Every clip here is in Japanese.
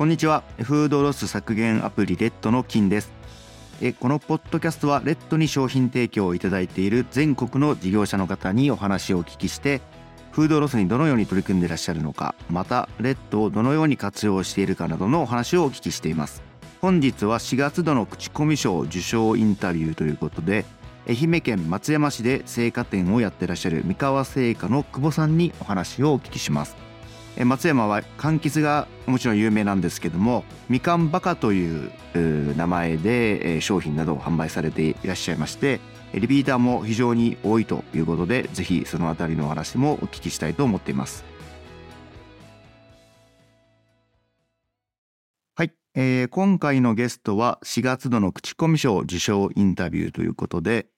こんにちは。フードロス削減アプリレッドの金です。えこのポッドキャストはレッドに商品提供をいただいている全国の事業者の方にお話をお聞きしてフードロスにどのように取り組んでいらっしゃるのかまたレッドをどのように活用しているかなどのお話をお聞きしています。本日は4月度の口コミ賞受賞インタビューということで愛媛県松山市で青果店をやってらっしゃる三河製菓の久保さんにお話をお聞きします。松山は柑橘がもちろん有名なんですけどもみかんバカという名前で商品などを販売されていらっしゃいましてリピーターも非常に多いということでぜひそのあたりのお話もお聞きしたいと思っています。はい、えー、今回のゲストは4月度の口コミ賞受賞インタビューということで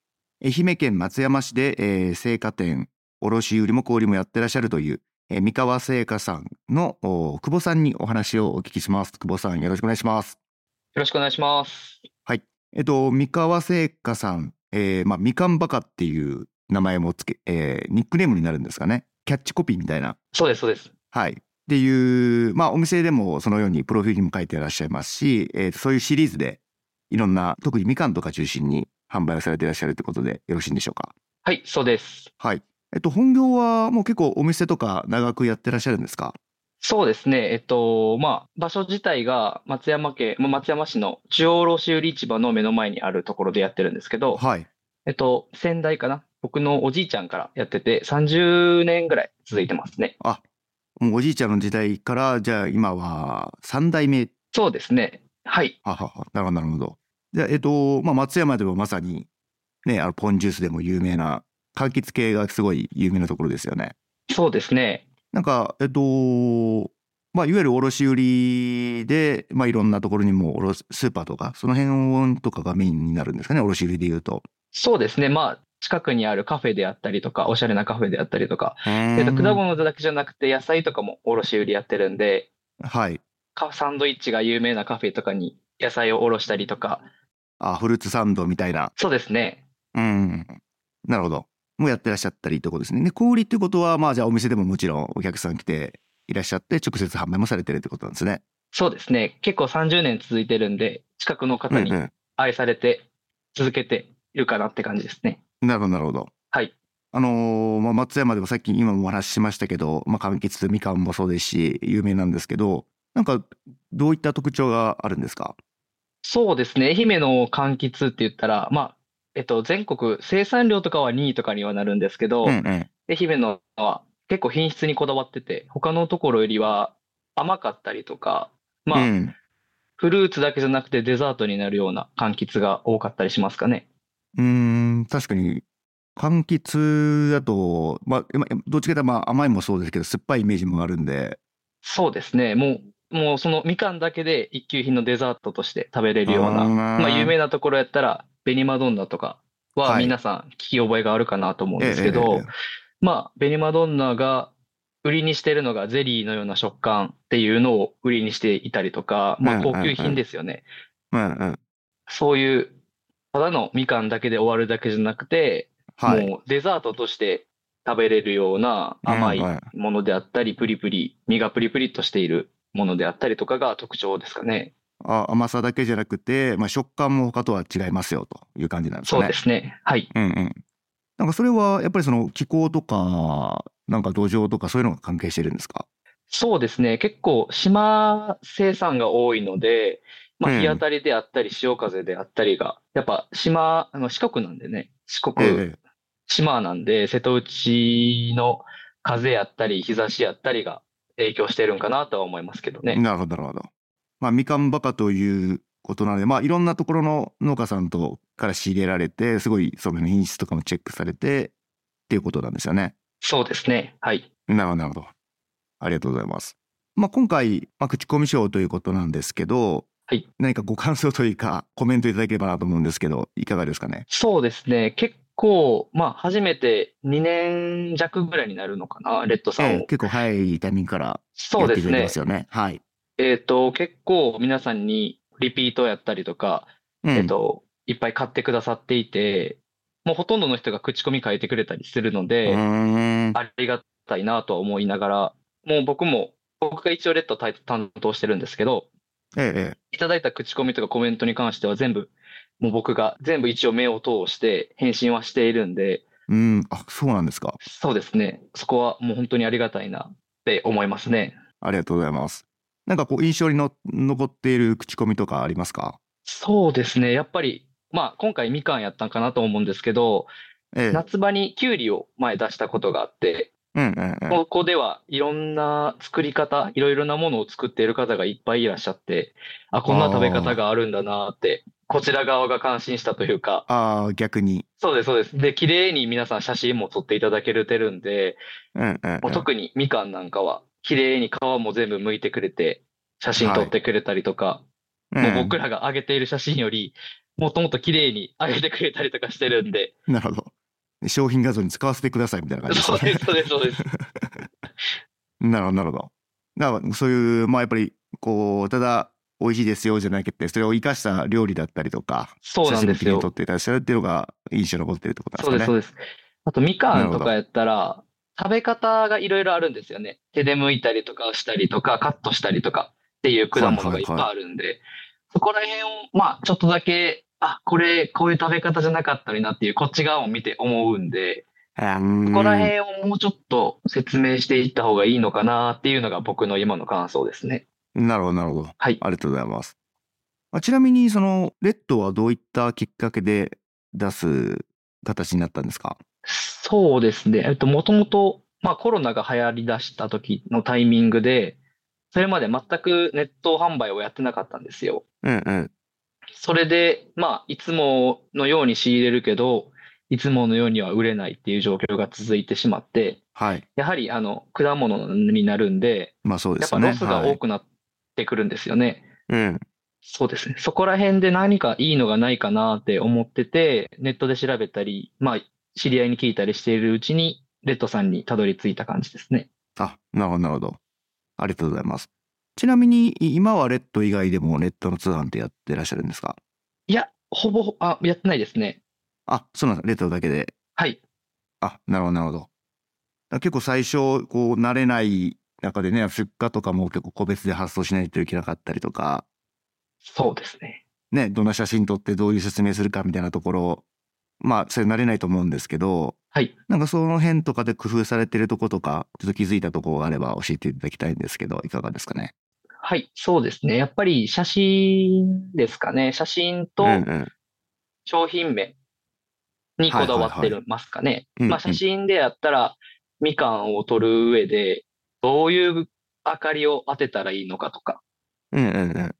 愛媛県松山市で、えー、青果店卸売も小売もやってらっしゃるというえ三河製菓さんの久保さんにお話をお聞きします。久保さん、よろしくお願いします。よろしくお願いします。はい。えっと、三河製菓さん、えー、まあ、みかんバカっていう名前もつけ、えー、ニックネームになるんですかね。キャッチコピーみたいな。そうです、そうです。はい。っていう、まあ、お店でもそのようにプロフィールにも書いていらっしゃいますし、えー、そういうシリーズで、いろんな、特にみかんとか中心に販売をされていらっしゃるということでよろしいんでしょうか。はい、そうです。はい。えっと、本業はもう結構お店とか長くやってらっしゃるんですか？そうですね。えっと、まあ、場所自体が松山県、松山市の中央卸売市場の目の前にあるところでやってるんですけど、はい。えっと、先代かな？僕のおじいちゃんからやってて、30年ぐらい続いてますね。あ、もうおじいちゃんの時代から、じゃあ今は3代目そうですね。はい。ははは、なるほど、なるほど。じゃあ、えっと、まあ、松山でもまさに、ね、あの、ポンジュースでも有名な柑橘系がすごい有名なところですよね。そうですね。なんか、えっと、まあ、いわゆる卸売で、まあ、いろんなところにもスーパーとか、その辺とかがメインになるんですかね、卸売でいうと。そうですね。まあ、近くにあるカフェであったりとか、おしゃれなカフェであったりとか、えっと、果物だけじゃなくて、野菜とかも卸売やってるんで、はい。サンドイッチが有名なカフェとかに野菜を卸したりとか。あ、フルーツサンドみたいな。そうですね。うん。なるほど。もやってらっしゃったりとことですね。で、小売ってことは、まあじゃあお店でももちろんお客さん来ていらっしゃって、直接販売もされてるってことなんですね。そうですね。結構30年続いてるんで、近くの方に愛されて続けているかなって感じですね。うんうん、なるほど、なるほど。はい。あのー、まあ、松山でもさっき今もお話ししましたけど、まあ、柑橘、みかんもそうですし、有名なんですけど、なんか、どういった特徴があるんですか？そうですね。愛媛の柑橘って言ったら、まあ、えっと、全国生産量とかは2位とかにはなるんですけど、うんうん、愛媛のは結構品質にこだわってて、他のところよりは甘かったりとか、まあ、うん、フルーツだけじゃなくてデザートになるような柑橘が多かったりしますかね。うん、確かに、柑橘だと、まあ、どっちかというとまあ甘いもそうですけど、酸っぱいイメージもあるんで。そうですね。もう、もうそのみかんだけで一級品のデザートとして食べれるような、まあ有名なところやったら、ベニマドンナとかは皆さん聞き覚えがあるかなと思うんですけど、まあ、ベニマドンナが売りにしてるのがゼリーのような食感っていうのを売りにしていたりとか、まあ高級品ですよね。そういう、ただのみかんだけで終わるだけじゃなくて、はい、もうデザートとして食べれるような甘いものであったり、プリプリ、身がプリプリとしているものであったりとかが特徴ですかね。あ甘さだけじゃなくて、まあ、食感も他とは違いますよという感じなんですね。そうですね。はい。うんうん。なんかそれはやっぱりその気候とか、なんか土壌とかそういうのが関係してるんですか？そうですね。結構島生産が多いので、まあ、日当たりであったり、潮風であったりが、やっぱ島、あの四国なんでね、四国、島なんで、瀬戸内の風やったり、日差しやったりが影響してるんかなとは思いますけどね。なるほど、なるほど。まあ、みかんバカということなので、まあ、いろんなところの農家さんとから仕入れられて、すごいその品質とかもチェックされてっていうことなんですよね。そうですね。はい。なるほど、なるほど。ありがとうございます。まあ、今回、まあ、口コミ賞ということなんですけど、はい、何かご感想というか、コメントいただければなと思うんですけど、いかがですかね？そうですね。結構、まあ、初めて2年弱ぐらいになるのかな、レッドさんを。ええ、結構早いタイミングからやってくれてますよね。はい。えっ、ー、と、結構皆さんにリピートやったりとか、うん、えっ、と、いっぱい買ってくださっていて、もうほとんどの人が口コミ書いてくれたりするので、ありがたいなとは思いながら、もう僕も、僕が一応レッド担当してるんですけど、ええ。いただいた口コミとかコメントに関しては全部、もう僕が全部一応目を通して返信はしているんで、うん、あ、そうなんですか。そうですね。そこはもう本当にありがたいなって思いますね。ありがとうございます。なんかこう印象にの残っている口コミとかありますか？そうですね。やっぱり、まあ今回みかんやったんかなと思うんですけど、ええ、夏場にきゅうりを前出したことがあって、うんうんうん、ここではいろんな作り方、いろいろなものを作っている方がいっぱいいらっしゃって、あ、こんな食べ方があるんだなって、こちら側が感心したというか。ああ、逆に。そうです、そうです。で、綺麗に皆さん写真も撮っていただけてるんで、うんうんうん、もう特にみかんなんかは、綺麗に皮も全部剥いてくれて、写真撮ってくれたりとか、はい、もう僕らが上げている写真より、もっともっと綺麗に上げてくれたりとかしてるんで。なるほど。商品画像に使わせてくださいみたいな感じですね。そうです、そうです、そうです。なるほど、なるほど。だからそういう、まあやっぱり、こう、ただ、美味しいですよじゃなくて、それを生かした料理だったりとか、そうなんですよ。撮っていらっしゃるっていうのが印象に残ってるってことなんですかね。そうです、そうです。あと、みかんとかやったら、食べ方がいろいろあるんですよね。手で剥いたりとかしたりとか、カットしたりとかっていう果物がいっぱいあるんで、はいはいはい、そこら辺を、まあ、ちょっとだけあ、これ、こういう食べ方じゃなかったりなっていう、こっち側を見て思うんで、ここら辺をもうちょっと説明していった方がいいのかなっていうのが僕の今の感想ですね。なるほど、なるほど。はい。ありがとうございます。ちなみに、その、レッドはどういったきっかけで出す形になったんですか？そうですね。えっと、もともと、まあコロナが流行り出した時のタイミングで、それまで全くネット販売をやってなかったんですよ。うんうん。それで、まあ、いつものように仕入れるけど、いつものようには売れないっていう状況が続いてしまって、はい、やはりあの果物になるんで、まあそうですね、やっぱロスが多くなってくるんですよね。はい、うん。そうですね。そこら辺で何かいいのがないかなって思ってて、ネットで調べたり、まあ、知り合いに聞いたりしているうちに、レッドさんにたどり着いた感じですね。あ、なるほど、なるほど。ありがとうございます。ちなみに、今はレッド以外でもネットの通販ってやってらっしゃるんですか？いや、ほぼ、あ、やってないですね。あ、そうなんです。レトロだけで？はい。あ、なるほど、なるほど。結構最初、こう、慣れない中でね、出荷とかも結構個別で発送しないといけなかったりとか。そうですね。ね、どんな写真撮ってどういう説明するかみたいなところ、まあ、それ慣れないと思うんですけど、はい。なんかその辺とかで工夫されてるとことか、ちょっと気づいたところがあれば教えていただきたいんですけど、いかがですかね？はい、そうですね。やっぱり写真ですかね。写真と商品名にこだわってますかね。まあ写真でやったら、みかんを撮る上で、どういう明かりを当てたらいいのかとか、うんうんうん、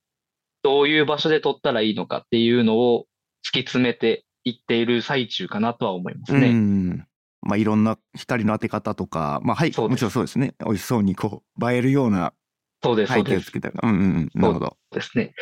どういう場所で撮ったらいいのかっていうのを突き詰めていっている最中かなとは思いますね。うんまあ、いろんな光の当て方とか、まあ、はい、もちろんそうですね。美味しそうにこう、映えるようなそうです、そうです。うんうんうん。なるほど。ですね。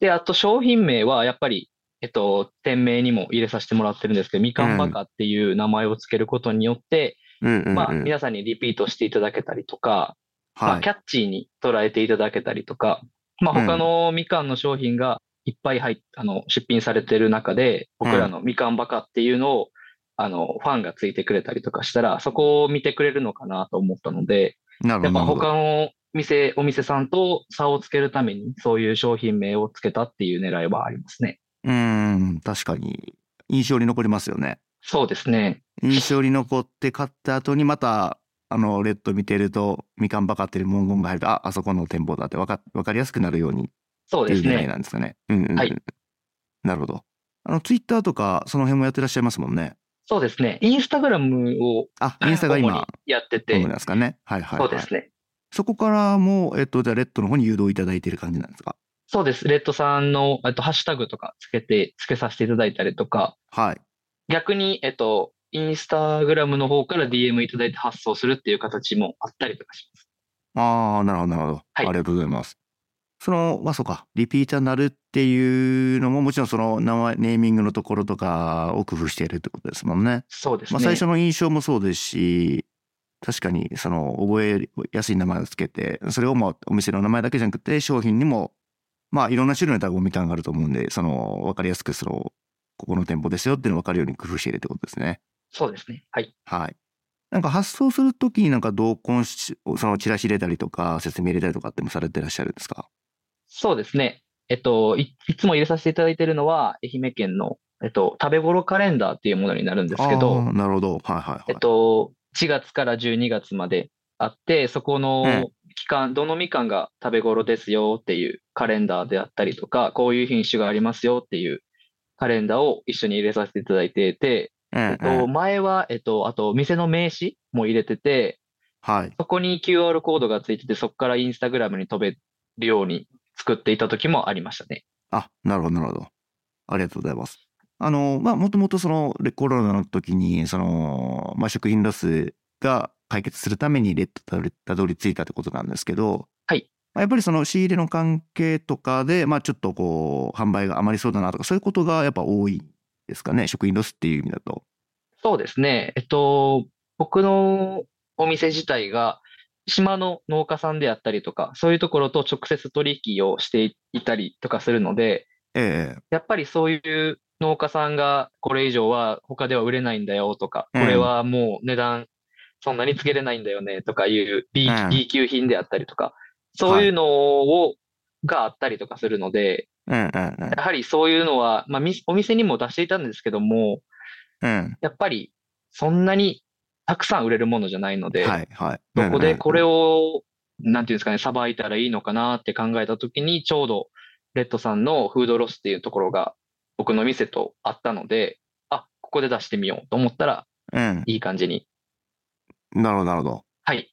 で、あと商品名はやっぱり、えっと、店名にも入れさせてもらってるんですけど、みかんバカっていう名前をつけることによって、うんうんうん、まあ、皆さんにリピートしていただけたりとか、はい、まあ、キャッチーに捉えていただけたりとか、まあ、他のみかんの商品がいっぱい入っあの、出品されてる中で、僕らのみかんバカっていうのを、あの、ファンがついてくれたりとかしたら、そこを見てくれるのかなと思ったので、やっぱ他の店、お店さんと差をつけるために、そういう商品名をつけたっていう狙いはありますね。うん、確かに。印象に残りますよね。そうですね。印象に残って買った後にまた、あの、レッド見てると、みかんばかってる文言が入ると、あ、あそこの店舗だってわか、わかりやすくなるように。そうですね。なんですかね。うん、うん、はい。なるほど。あの、ツイッターとか、その辺もやってらっしゃいますもんね。そうですね。インスタグラムを。あ、インスタが今。やってて。そうですかね。はいはい、はい、そうですね。そこからも、えっと、じゃあ、レッドの方に誘導いただいている感じなんですか？そうです。レッドさんの、えっと、ハッシュタグとかつけて、つけさせていただいたりとか、はい。逆に、えっと、インスタグラムの方から DM いただいて発送するっていう形もあったりとかします。ああ、なるほど、なるほど。はい。ありがとうございます。その、まあそうか、リピーターになるっていうのも、もちろんその名前、ネーミングのところとかを工夫しているってことですもんね。そうですね。まあ最初の印象もそうですし、確かにその覚えやすい名前をつけてそれをもうお店の名前だけじゃなくて商品にもまあいろんな種類のタグみたいなのがあると思うんでその分かりやすくそのここの店舗ですよっていうの分かるように工夫しているってことですね。そうですね。はい。はい。なんか発送するときになんか同梱し、そのチラシ入れたりとか説明入れたりとかってもされてらっしゃるんですか？そうですね。えっと、い、いつも入れさせていただいているのは、愛媛県の、えっと、食べ頃カレンダーっていうものになるんですけど、なるほど。はいはい、はい。えっと、4月から12月まであって、そこの期間、どのみかんが食べ頃ですよっていうカレンダーであったりとか、こういう品種がありますよっていうカレンダーを一緒に入れさせていただいていて、えっと、前は、えっと、あと、店の名刺も入れてて、はい。そこに QR コードがついてて、そこからインスタグラムに飛べるように作っていた時もありましたね。あ、なるほど、なるほど。ありがとうございます。あの、まあ、もともとその、コロナの時に、その、まあ、食品ロスが解決するためにレッドたどり着いたってことなんですけど、はい。やっぱりその仕入れの関係とかで、まあ、ちょっとこう、販売が余りそうだなとか、そういうことがやっぱ多いですかね、食品ロスっていう意味だと。そうですね。えっと、僕のお店自体が、島の農家さんであったりとか、そういうところと直接取引をしていたりとかするので、ええ、やっぱりそういう農家さんがこれ以上は他では売れないんだよとか、これはもう値段そんなにつけれないんだよねとかいう B,、うん、B 級品であったりとか、そういうのを、があったりとかするので、やはりそういうのは、まあ、お店にも出していたんですけども、うん、やっぱりそんなにたくさん売れるものじゃないので、はいはい、どこでこれを、なんていうんですかね、さばいたらいいのかなって考えたときに、ちょうどレッドさんのフードロスっていうところが僕の店とあったので、あ、ここで出してみようと思ったら、うん、いい感じに。なるほど、なるほど。はい。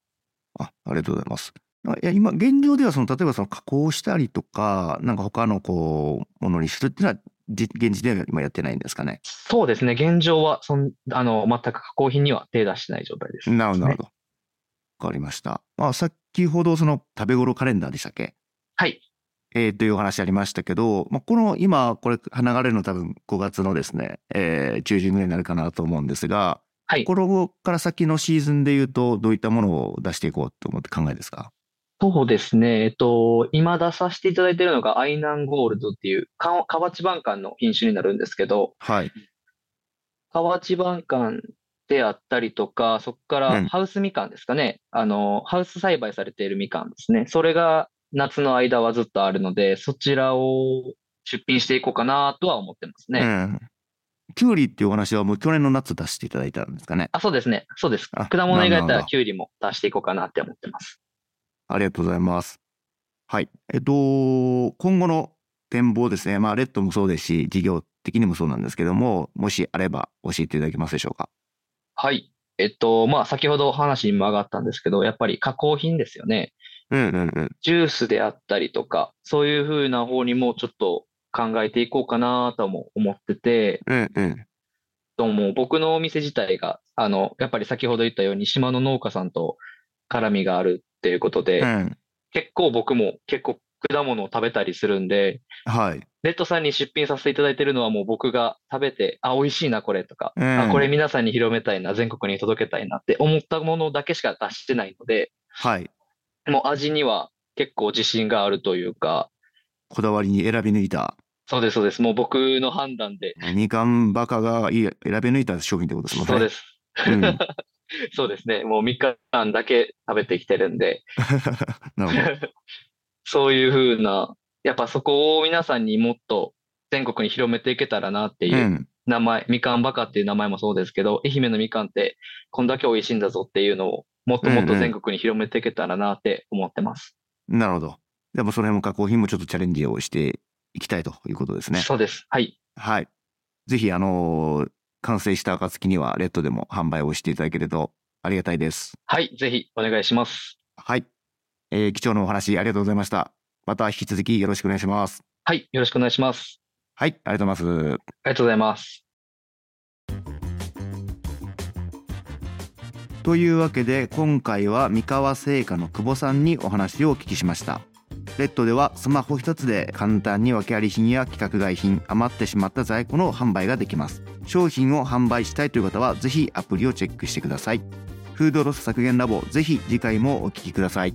あ、ありがとうございます。いや今、現状ではその、例えばその加工したりとか、なんか他のこう、ものにするっていうのは、現時では今やってないんですかね？そうですね。現状は、そん、あの、全く加工品には手出してない状態です、なるほど、なるほど。わかりました。まあ、先ほどその食べ頃カレンダーでしたっけ？はい。えー、というお話ありましたけど、まあ、この今、これ、流れるの多分5月のですね、えー、中旬ぐらいになるかなと思うんですが、はい。これから先のシーズンで言うと、どういったものを出していこうと思って考えですか？そうですね。えっと、今出させていただいているのが、アイナンゴールドっていう、河内晩柑の品種になるんですけど、はい。河内晩柑であったりとか、そこからハウスみかんですかね。うん、あの、ハウス栽培されているみかんですね。それが夏の間はずっとあるので、そちらを出品していこうかなとは思ってますね。うん。キュウリっていうお話はもう去年の夏出していただいたんですかね。あ、そうですね。そうです。果物以外だったらキュウリも出していこうかなって思ってます。ありがとうございます。はい。えっと、今後の展望ですね。まあ、レッドもそうですし、事業的にもそうなんですけども、もしあれば教えていただけますでしょうか？はい。えっと、まあ、先ほど話にも上がったんですけど、やっぱり加工品ですよね。うんうんうん。ジュースであったりとか、そういうふうな方にもちょっと考えていこうかなとも思ってて、うんうん。とも僕のお店自体が、あの、やっぱり先ほど言ったように島の農家さんと絡みがあるっていうことで、うん、結構僕も結構果物を食べたりするんで、はい。レッドさんに出品させていただいてるのはもう僕が食べて、あ、美味しいな、これとか、うん、あ、これ皆さんに広めたいな、全国に届けたいなって思ったものだけしか出してないので、はい。もう味には結構自信があるというか、こだわりに選び抜いた。そうです、そうです。もう僕の判断で。みかんバカが選び抜いた商品ってことですもんね。そうです。うん そうですね。もう3日間だけ食べてきてるんで。そういうふうな、やっぱそこを皆さんにもっと全国に広めていけたらなっていう名前、うん、みかんバカっていう名前もそうですけど、愛媛のみかんってこんだけ美味しいんだぞっていうのをもっともっと全国に広めていけたらなって思ってます。うんうん、なるほど。でもその辺も加工品もちょっとチャレンジをしていきたいということですね。そうです。はい。はい。ぜひ、あのー、完成した暁にはレッドでも販売をしていただけるとありがたいです。はい、ぜひお願いします。はい。えー、貴重なお話ありがとうございました。また引き続きよろしくお願いします。はい、よろしくお願いします。はい、ありがとうございます。ありがとうございます。というわけで今回は三河製菓の久保さんにお話をお聞きしました。レッドではスマホ一つで簡単に訳あり品や規格外品余ってしまった在庫の販売ができます。商品を販売したいという方はぜひアプリをチェックしてください。フードロス削減ラボぜひ次回もお聴きください。